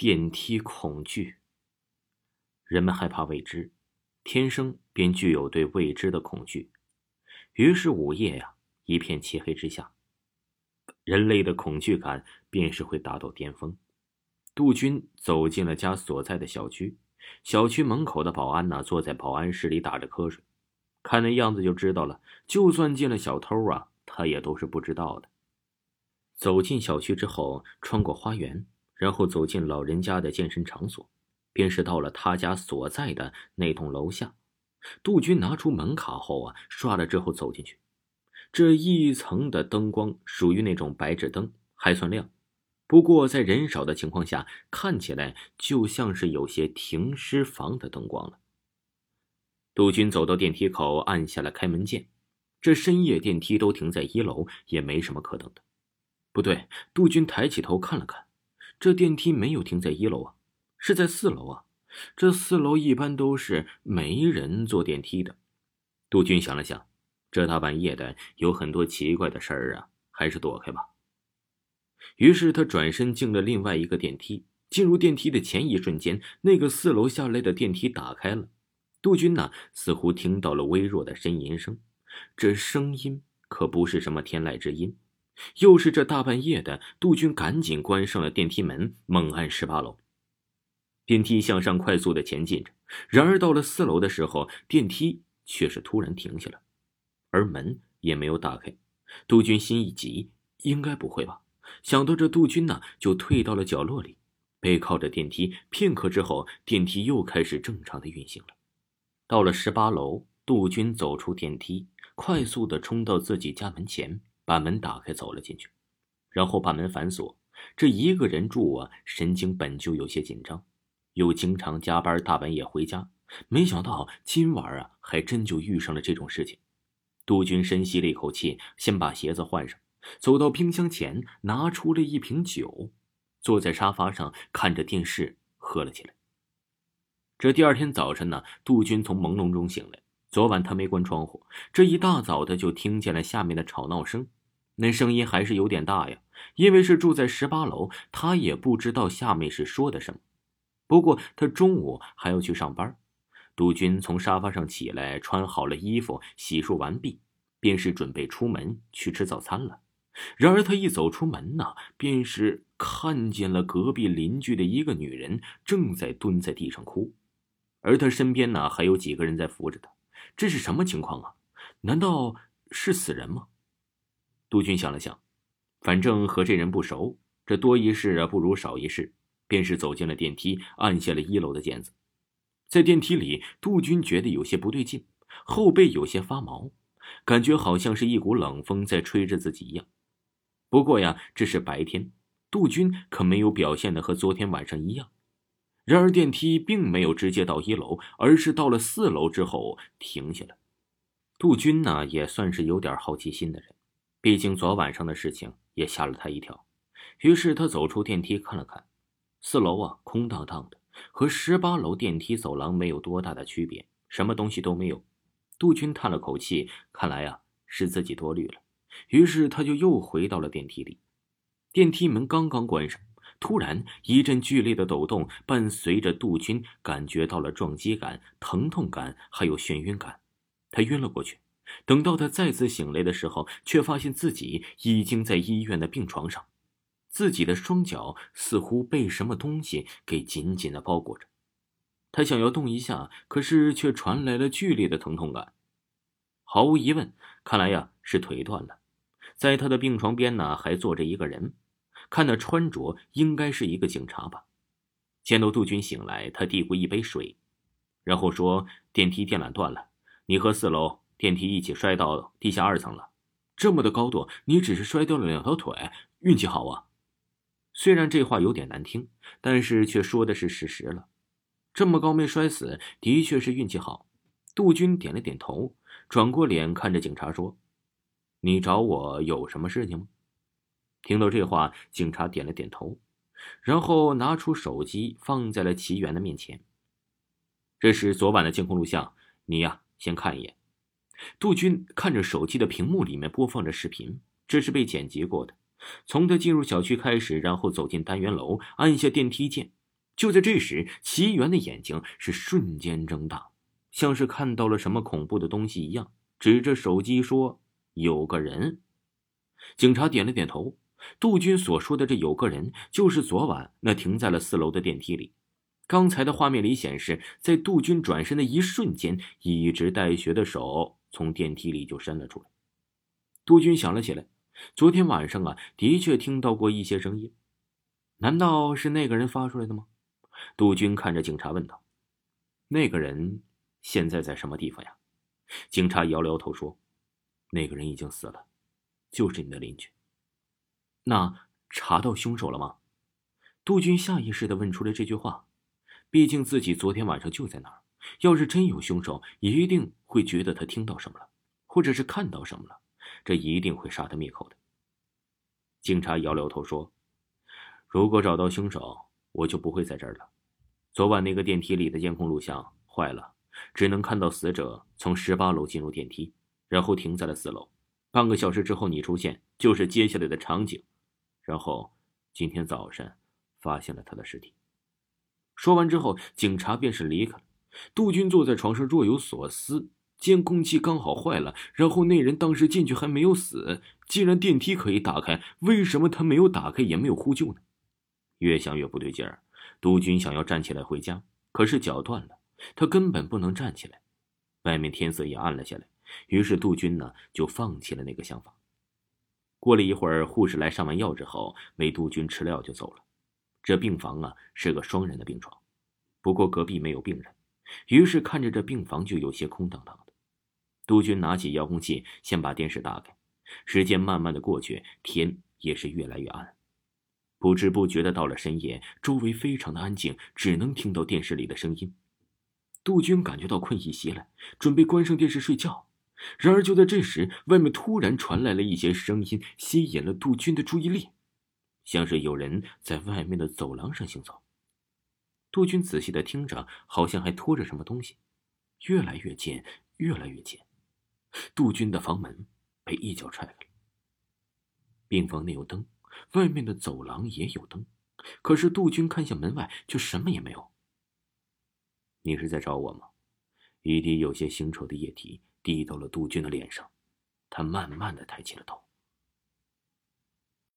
电梯恐惧。人们害怕未知，天生便具有对未知的恐惧。于是午夜呀，一片漆黑之下，人类的恐惧感便是会达到巅峰。杜军走进了家所在的小区，小区门口的保安呢，坐在保安室里打着瞌睡，看那样子就知道了，就算进了小偷啊，他也都是不知道的。走进小区之后，穿过花园，然后走进老人家的健身场所，便是到了他家所在的那栋楼下。杜军拿出门卡后啊，刷了之后走进去。这一层的灯光属于那种白炽灯，还算亮，不过在人少的情况下，看起来就像是有些停尸房的灯光了。杜军走到电梯口，按下了开门键。这深夜电梯都停在一楼，也没什么可等的。不对，杜军抬起头看了看，这电梯没有停在一楼啊，是在四楼啊。这四楼一般都是没人坐电梯的。杜军想了想，这大半夜的有很多奇怪的事儿啊，还是躲开吧。于是他转身进了另外一个电梯。进入电梯的前一瞬间，那个四楼下来的电梯打开了。杜军呢，似乎听到了微弱的呻吟声，这声音可不是什么天籁之音。又是这大半夜的，杜军赶紧关上了电梯门，猛按十八楼。电梯向上快速的前进着，然而到了四楼的时候，电梯却是突然停下了，而门也没有打开。杜军心一急，应该不会吧？想到这，杜军呢就退到了角落里，背靠着电梯。片刻之后，电梯又开始正常的运行了。到了十八楼，杜军走出电梯，快速的冲到自己家门前。把门打开，走了进去，然后把门反锁。这一个人住啊，神经本就有些紧张，又经常加班，大半夜回家，没想到今晚啊，还真就遇上了这种事情。杜军深吸了一口气，先把鞋子换上，走到冰箱前，拿出了一瓶酒，坐在沙发上看着电视喝了起来。这第二天早晨呢，杜军从朦胧中醒来，昨晚他没关窗户，这一大早的就听见了下面的吵闹声。那声音还是有点大呀，因为是住在十八楼，他也不知道下面是说的什么。不过他中午还要去上班。杜军从沙发上起来，穿好了衣服，洗漱完毕，便是准备出门去吃早餐了。然而他一走出门呢，便是看见了隔壁邻居的一个女人正在蹲在地上哭，而他身边呢还有几个人在扶着他。这是什么情况啊？难道是死人吗？杜军想了想，反正和这人不熟，这多一事啊不如少一事，便是走进了电梯，按下了一楼的键子。在电梯里，杜军觉得有些不对劲，后背有些发毛，感觉好像是一股冷风在吹着自己一样。不过呀，这是白天，杜军可没有表现的和昨天晚上一样。然而电梯并没有直接到一楼，而是到了四楼之后停下了。杜军呢，也算是有点好奇心的人。毕竟昨晚上的事情也吓了他一跳，于是他走出电梯看了看，四楼啊空荡荡的，和十八楼电梯走廊没有多大的区别，什么东西都没有。杜军叹了口气，看来啊是自己多虑了。于是他就又回到了电梯里。电梯门刚刚关上，突然一阵剧烈的抖动，伴随着杜军感觉到了撞击感、疼痛感，还有眩晕感，他晕了过去。等到他再次醒来的时候，却发现自己已经在医院的病床上，自己的双脚似乎被什么东西给紧紧的包裹着。他想要动一下，可是却传来了剧烈的疼痛感。毫无疑问，看来呀是腿断了。在他的病床边呢，还坐着一个人，看那穿着应该是一个警察吧。见到杜军醒来，他递过一杯水，然后说：“电梯电缆断了，你和四楼。”电梯一起摔到地下二层了，这么的高度，你只是摔掉了两条腿，运气好啊！虽然这话有点难听，但是却说的是事实了。这么高没摔死，的确是运气好。杜军点了点头，转过脸看着警察说：“你找我有什么事情吗？”听到这话，警察点了点头，然后拿出手机放在了齐源的面前。这是昨晚的监控录像，你呀，先看一眼。杜军看着手机的屏幕，里面播放着视频，这是被剪辑过的。从他进入小区开始，然后走进单元楼，按下电梯键，就在这时，齐元的眼睛是瞬间睁大，像是看到了什么恐怖的东西一样，指着手机说：“有个人。”警察点了点头。杜军所说的这有个人，就是昨晚那停在了四楼的电梯里。刚才的画面里显示，在杜军转身的一瞬间，一直带血的手从电梯里就伸了出来。杜军想了起来，昨天晚上啊，的确听到过一些声音，难道是那个人发出来的吗？杜军看着警察问道：“那个人现在在什么地方呀？”警察摇了摇头说：“那个人已经死了，就是你的邻居。”那查到凶手了吗？杜军下意识的问出了这句话。毕竟自己昨天晚上就在那儿，要是真有凶手，一定会觉得他听到什么了，或者是看到什么了，这一定会杀他灭口的。警察摇摇头说：“如果找到凶手，我就不会在这儿了。昨晚那个电梯里的监控录像坏了，只能看到死者从十八楼进入电梯，然后停在了四楼。半个小时之后你出现，就是接下来的场景。然后今天早晨发现了他的尸体。”说完之后，警察便是离开了。杜军坐在床上若有所思。监控器刚好坏了，然后那人当时进去还没有死。既然电梯可以打开，为什么他没有打开，也没有呼救呢？越想越不对劲儿。杜军想要站起来回家，可是脚断了，他根本不能站起来。外面天色也暗了下来，于是杜军呢就放弃了那个想法。过了一会儿，护士来上完药之后，为杜军吃了药就走了。这病房啊是个双人的病床，不过隔壁没有病人，于是看着这病房就有些空荡荡的。杜军拿起遥控器，先把电视打开。时间慢慢的过去，天也是越来越暗，不知不觉的到了深夜，周围非常的安静，只能听到电视里的声音。杜军感觉到困意袭来，准备关上电视睡觉。然而就在这时，外面突然传来了一些声音，吸引了杜军的注意力。像是有人在外面的走廊上行走。杜军仔细的听着，好像还拖着什么东西，越来越近，越来越近。杜军的房门被一脚踹开了。病房内有灯，外面的走廊也有灯，可是杜军看向门外，却什么也没有。你是在找我吗？一滴有些腥臭的液体滴到了杜军的脸上，他慢慢的抬起了头。